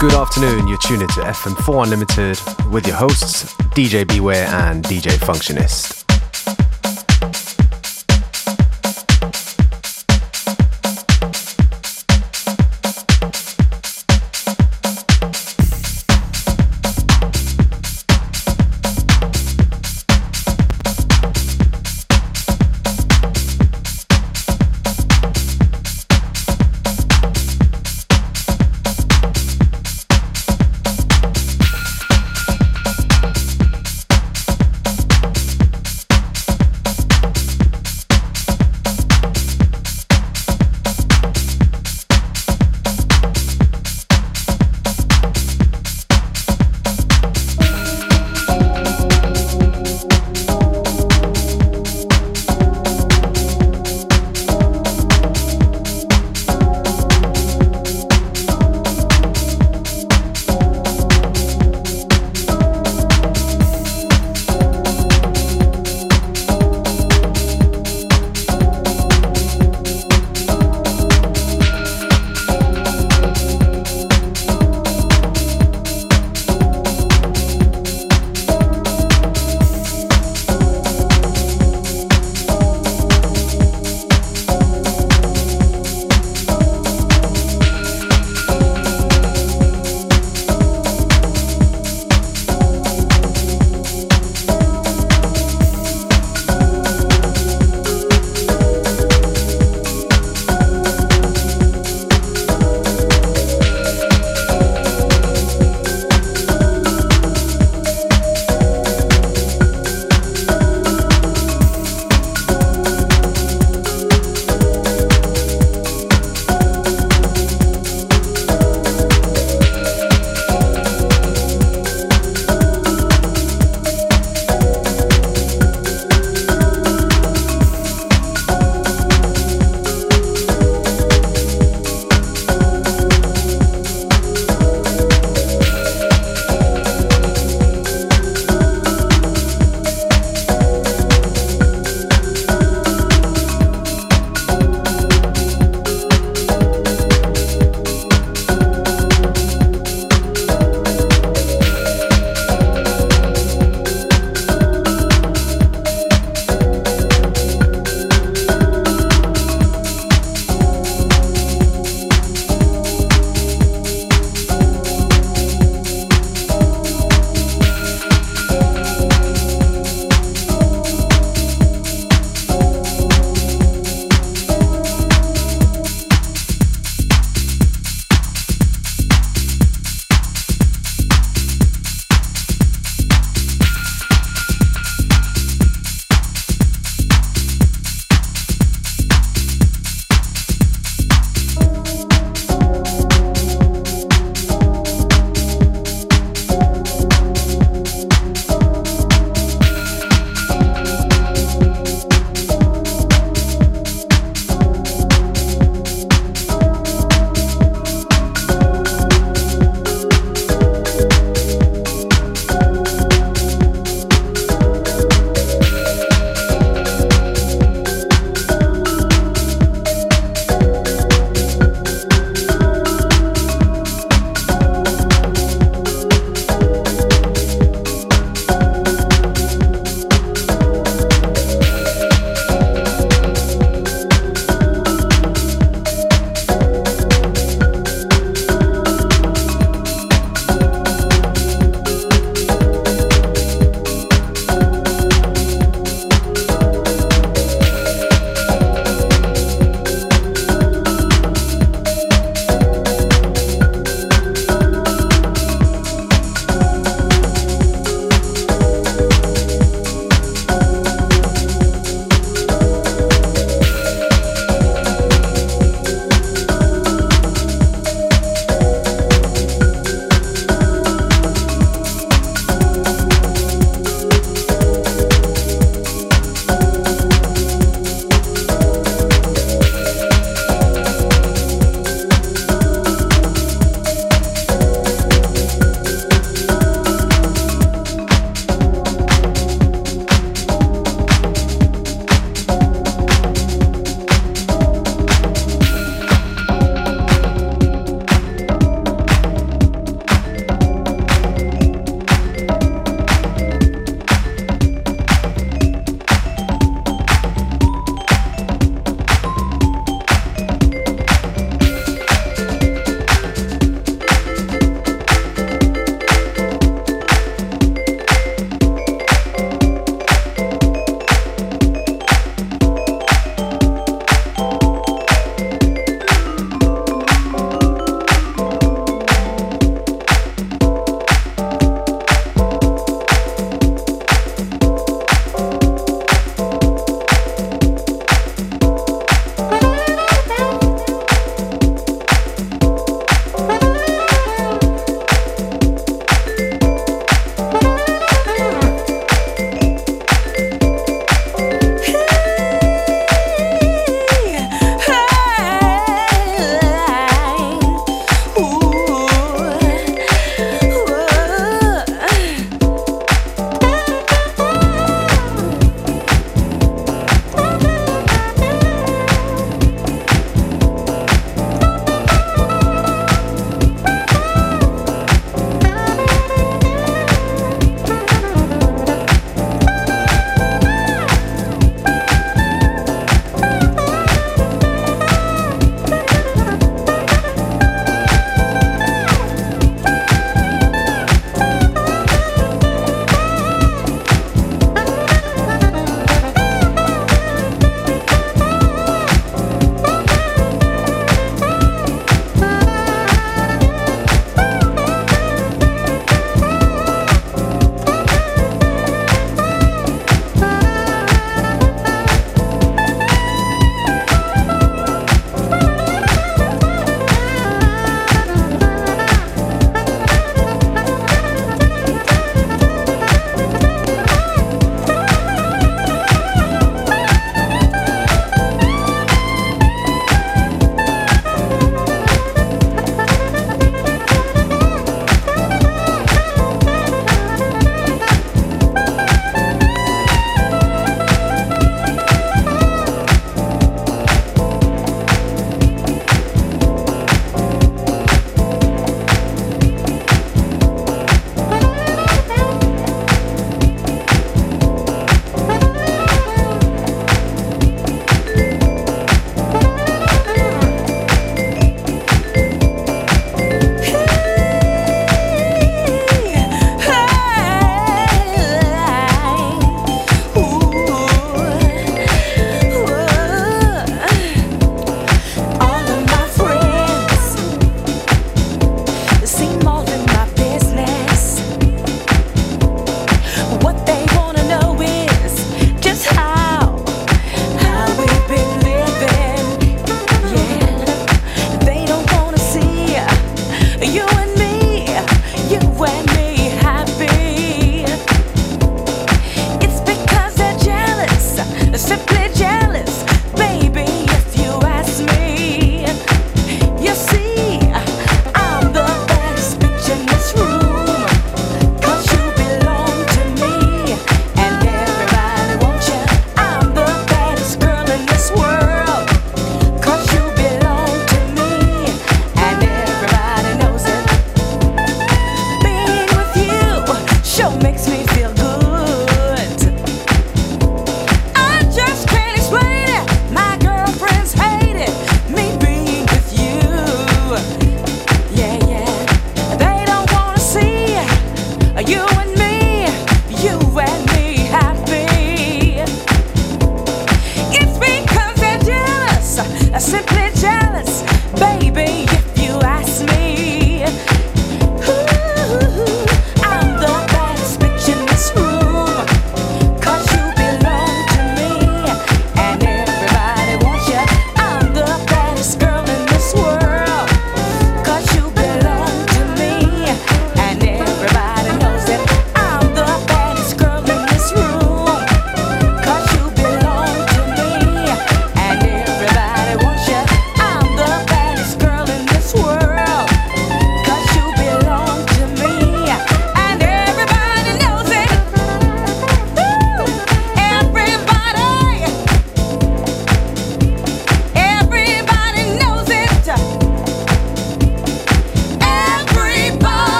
Good afternoon, you're tuned into FM4 Unlimited with your hosts, DJ Beware and DJ Functionist.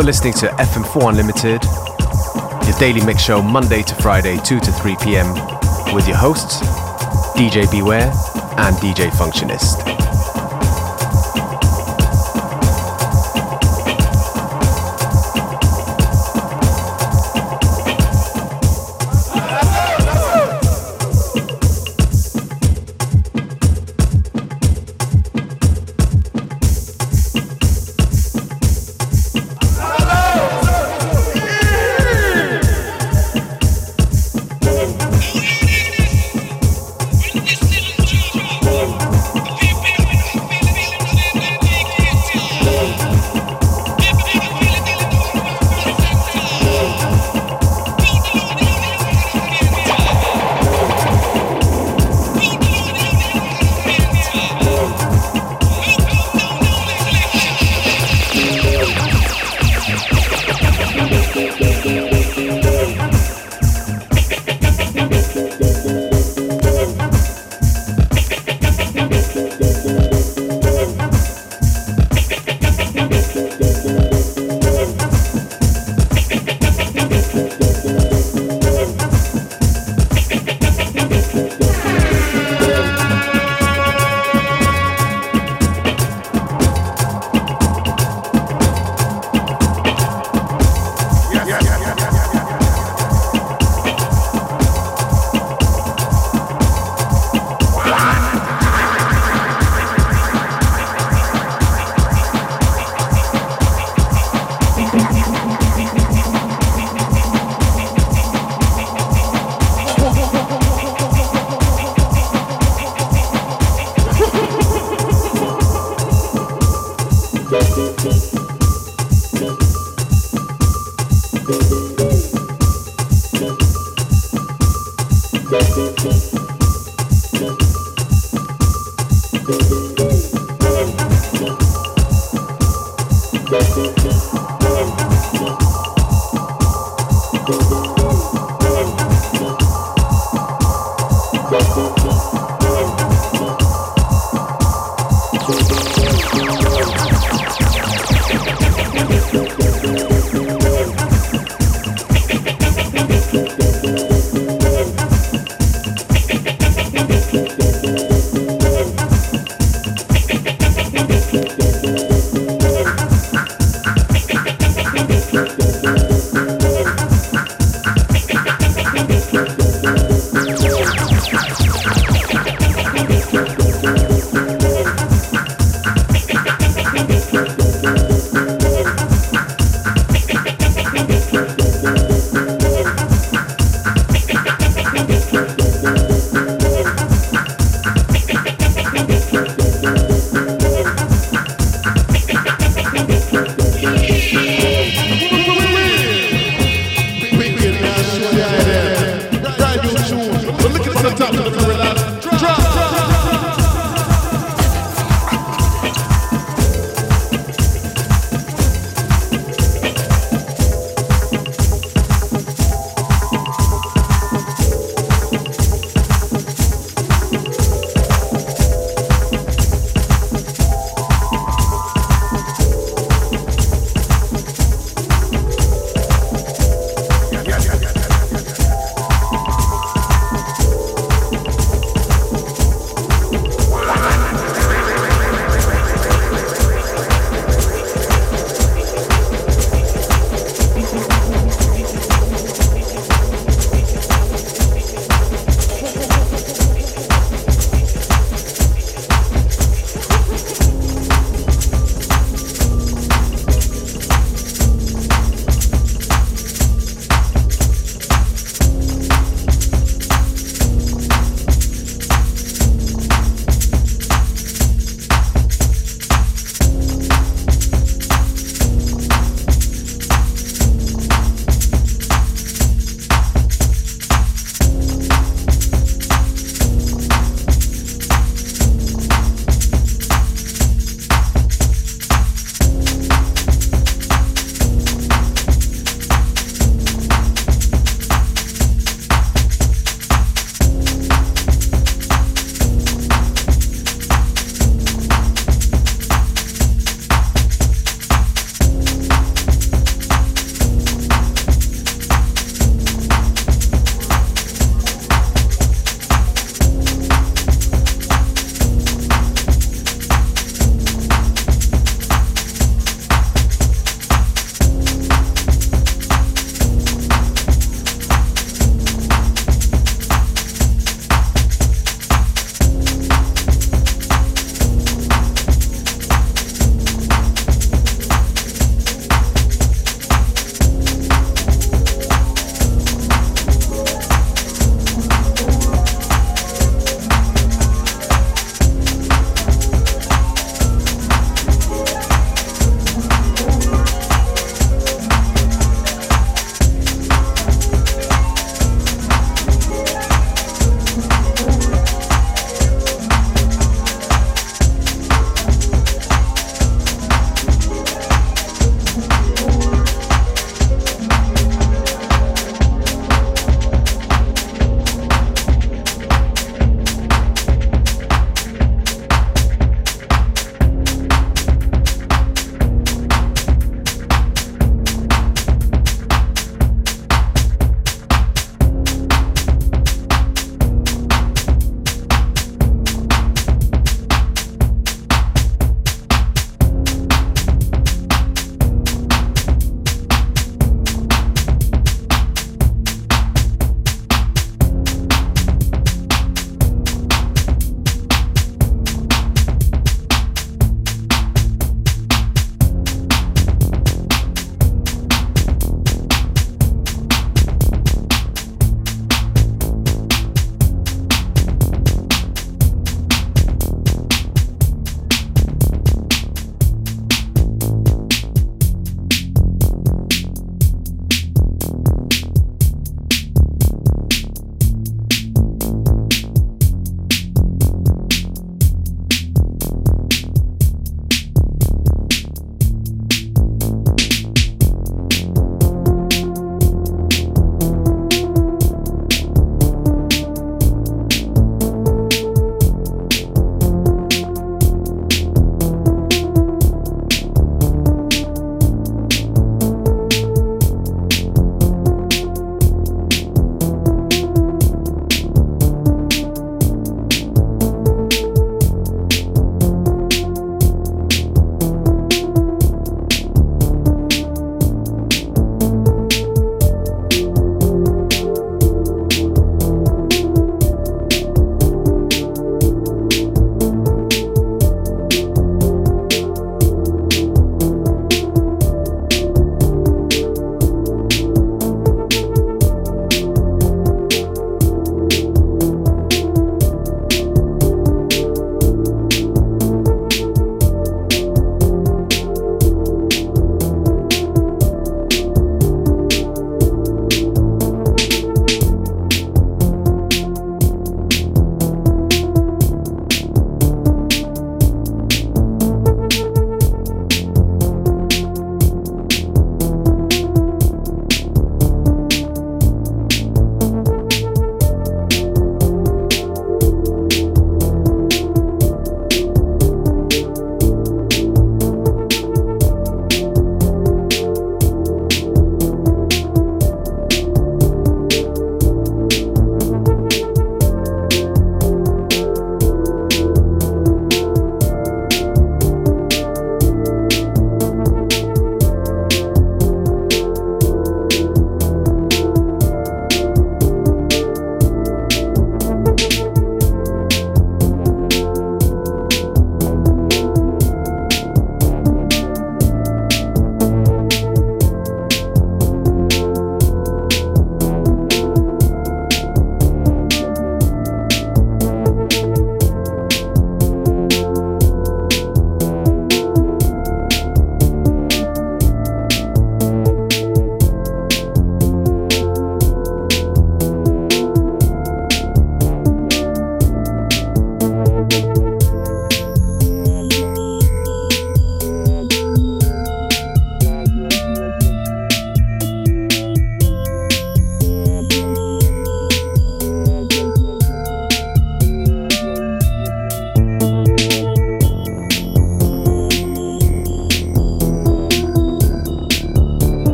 You're listening to FM4 Unlimited, your daily mix show Monday to Friday, 2 to 3 p.m. with your hosts, DJ Beware and DJ Functionist.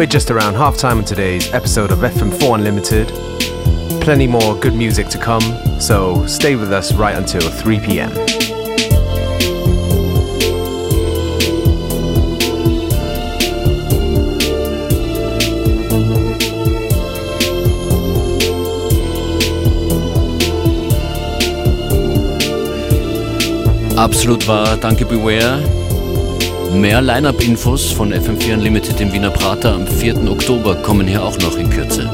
We're just around half time on today's episode of FM4 Unlimited. Plenty more good music to come, so stay with us right until 3 pm. Absolut wahr, danke Beware. Mehr Line-Up-Infos von FM4 Unlimited im Wiener Prater am 4. Oktober kommen hier auch noch in Kürze.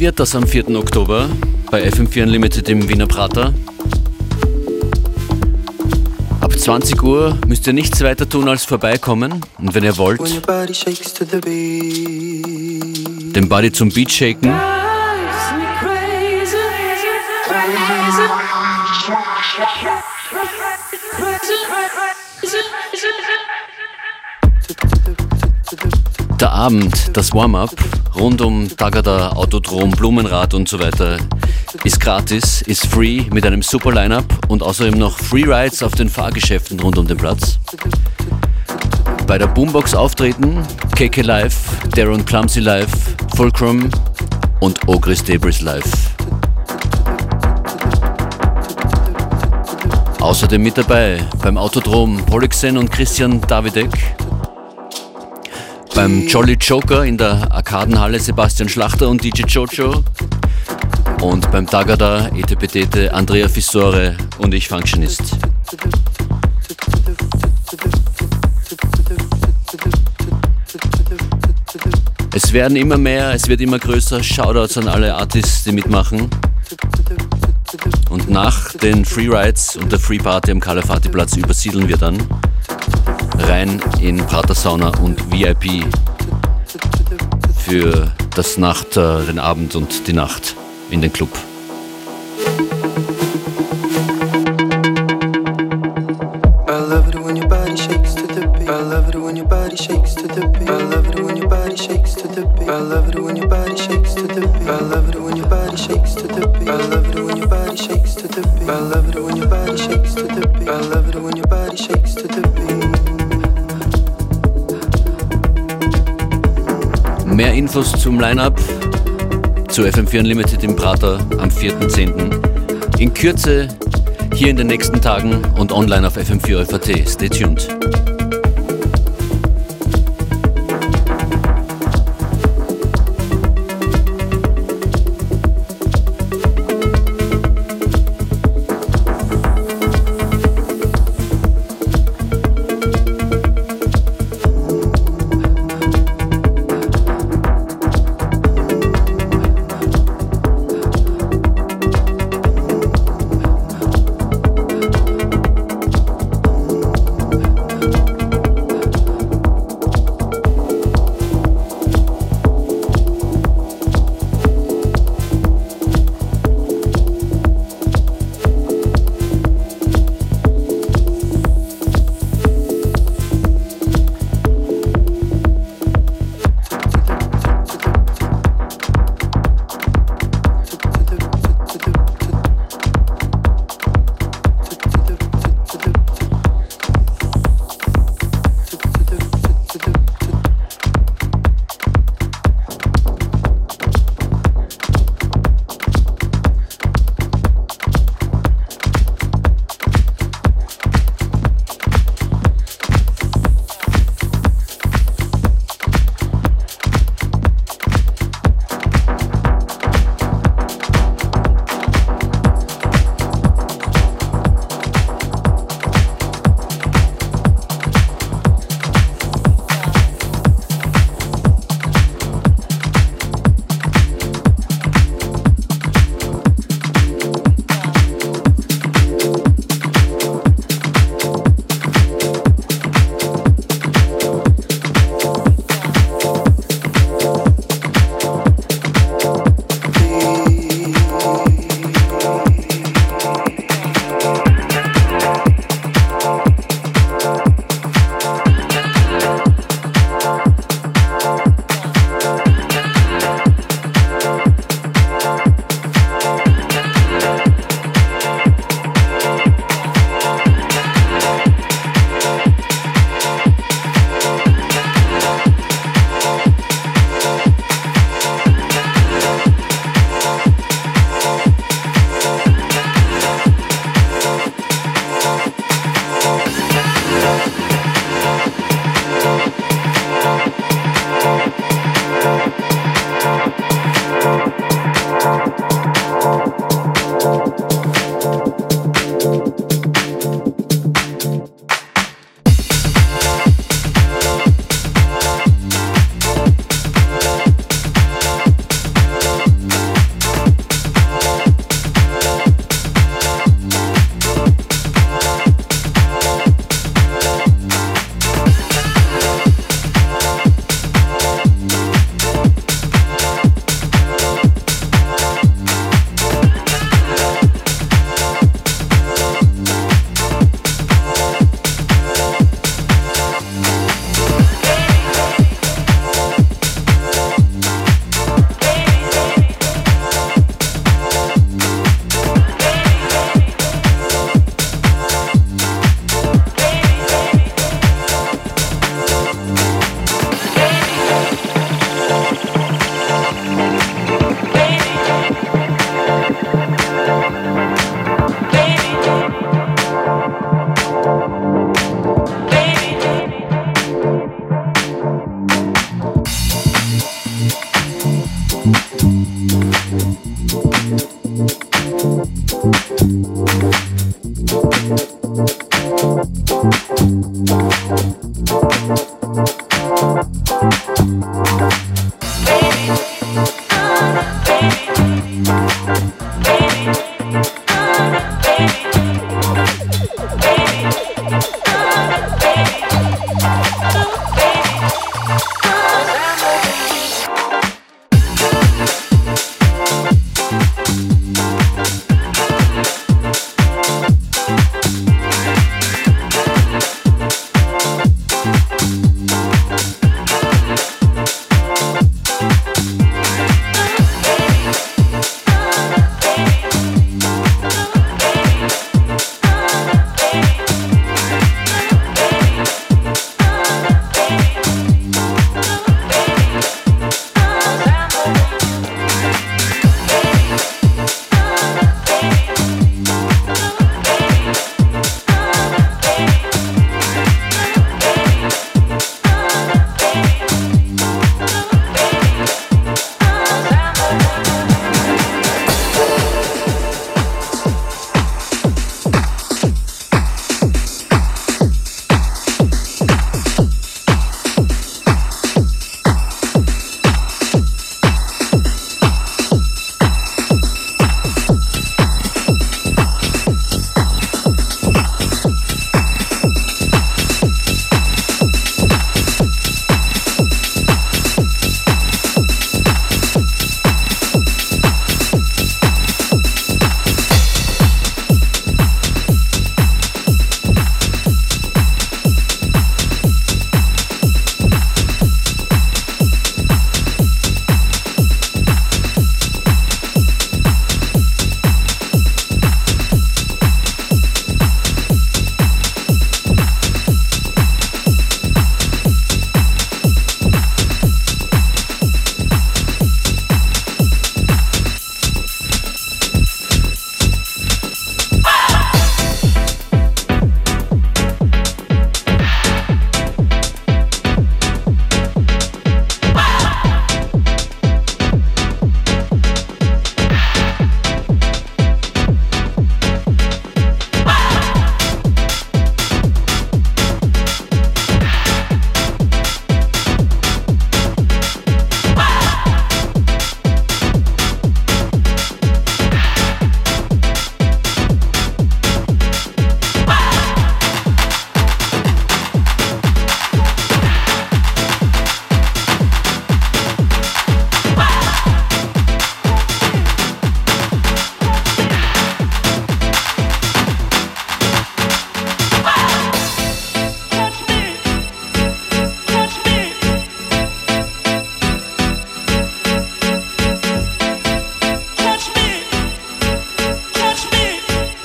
Wird das am 4. Oktober bei FM4 Unlimited im Wiener Prater? Ab 20 Uhr müsst ihr nichts weiter tun als vorbeikommen und wenn ihr wollt, den Body zum Beat shaken. Der Abend, das Warm-up, rund um Tagada, Autodrom, Blumenrad und so weiter ist gratis, ist free mit einem super Line-Up und außerdem noch Free Rides auf den Fahrgeschäften rund um den Platz. Bei der Boombox auftreten KK Live, Darren Clumsy Live, Fulcrum und Ogris Debris Live. Außerdem mit dabei beim Autodrom Polixen und Christian Davidek, beim Jolly Joker in der Arkadenhalle Sebastian Schlachter und DJ Jojo. Und beim Tagada Etepetete Andrea Fissore und ich Functionist. Es werden immer mehr, es wird immer größer. Shoutouts an alle Artists, die mitmachen. Und nach den Freerides und der Free Party am Kalafati Platz übersiedeln wir dann rein in Prater Sauna und VIP für das Nacht, äh, den Abend und die Nacht in den Club. Infos zum Line-Up zu FM4 Unlimited im Prater am 4.10. In Kürze hier in den nächsten Tagen und online auf FM4 Stay tuned.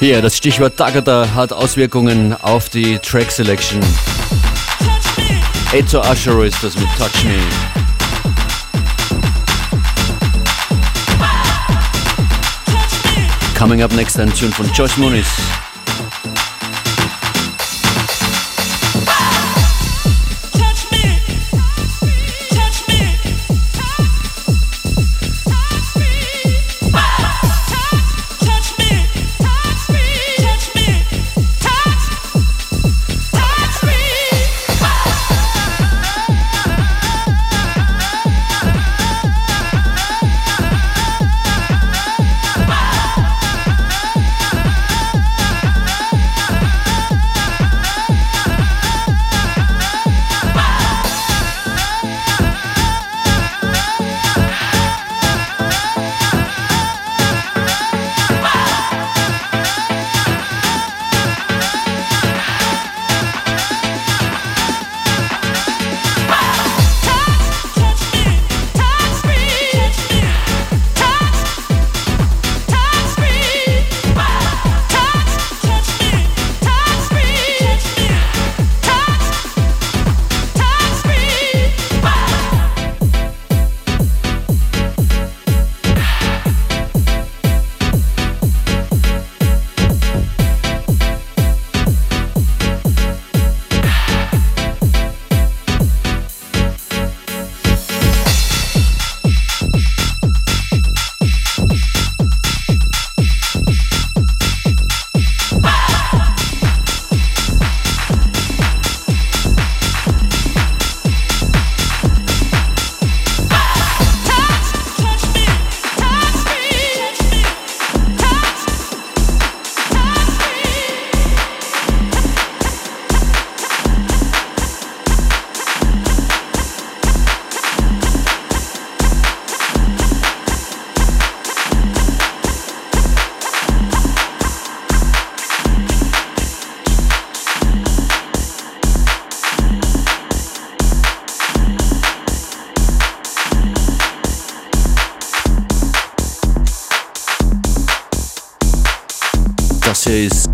Hier, das Stichwort Tagada hat Auswirkungen auf die Track Selection. Ezo Ashero ist das mit Touch Me. Coming up next, ein Tune von Josh Muniz.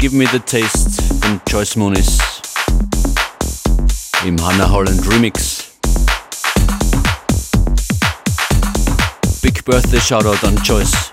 Give Me the Taste von Joyce Moniz im Hannah Holland Remix. Big Birthday Shoutout an Joyce.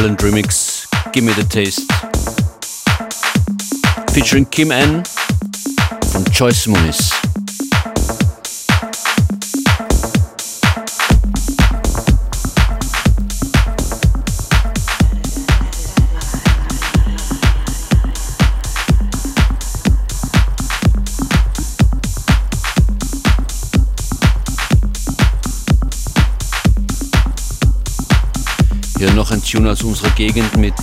Ireland remix. Give Me the Taste. Featuring Kim N. from Choice Monies. Tune aus unserer Gegend mit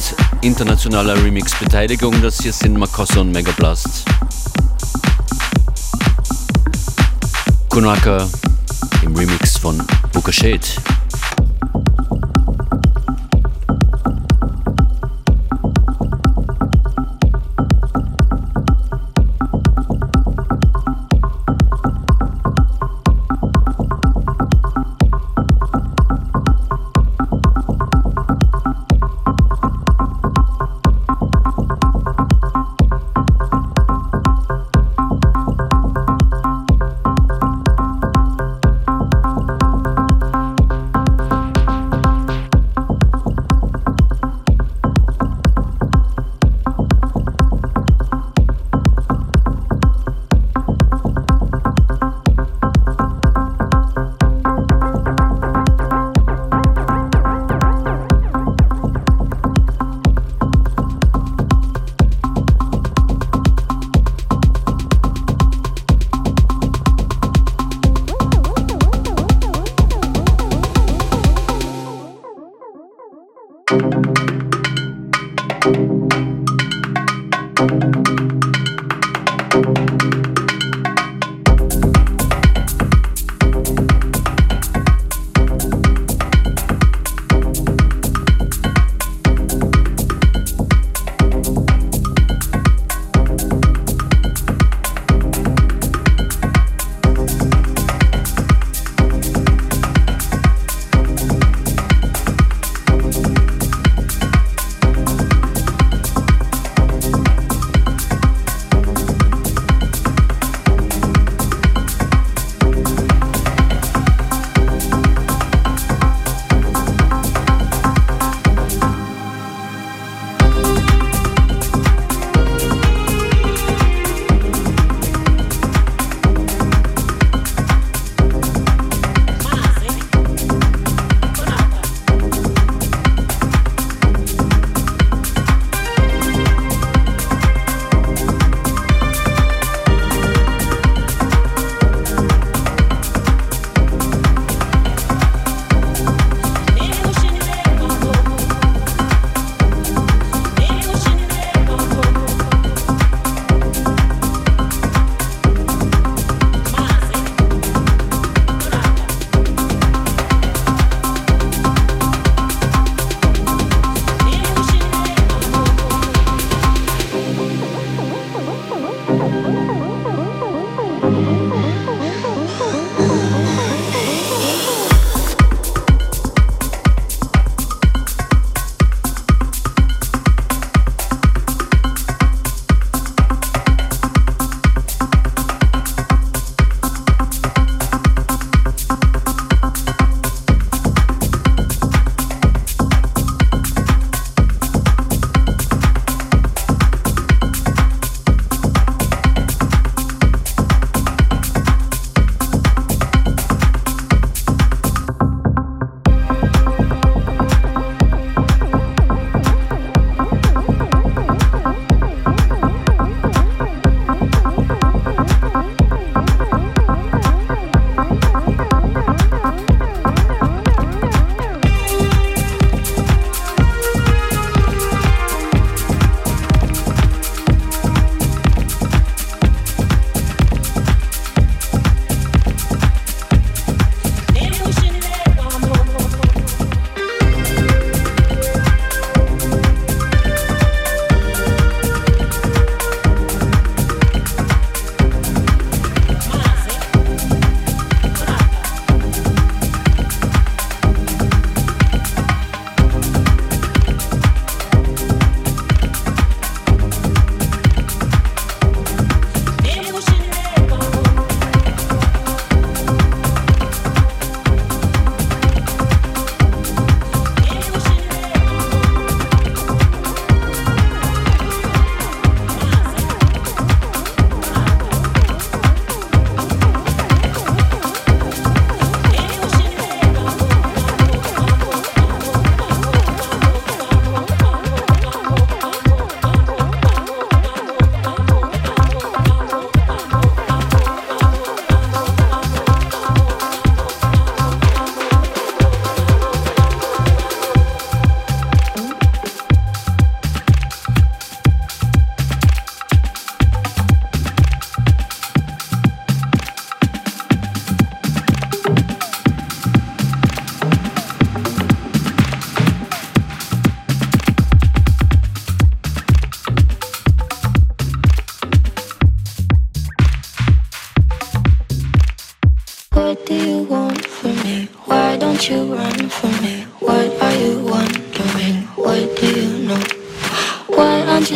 internationaler Remix-Beteiligung. Das hier sind Makossa und Megablast. Kunaka im Remix von Booker Shade.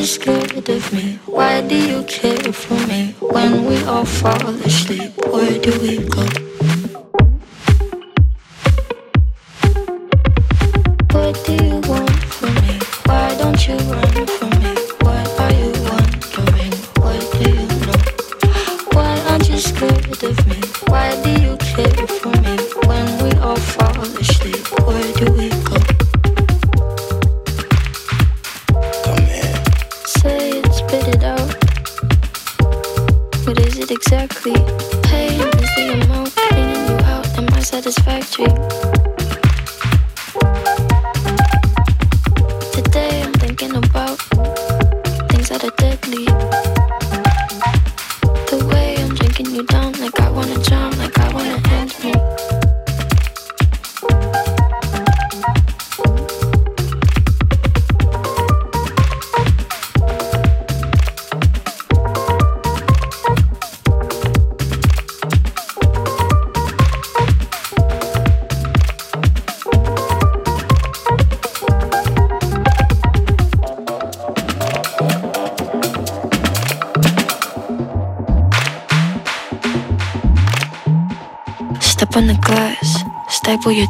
you scared of me? Why do you care for me? When we all fall asleep, where do we go?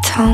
time.